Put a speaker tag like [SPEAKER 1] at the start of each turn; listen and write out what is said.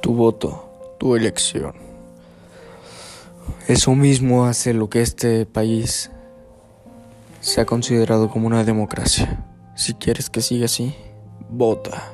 [SPEAKER 1] Tu voto, tu elección. Eso mismo hace lo que este país se ha considerado como una democracia. Si quieres que siga así, vota.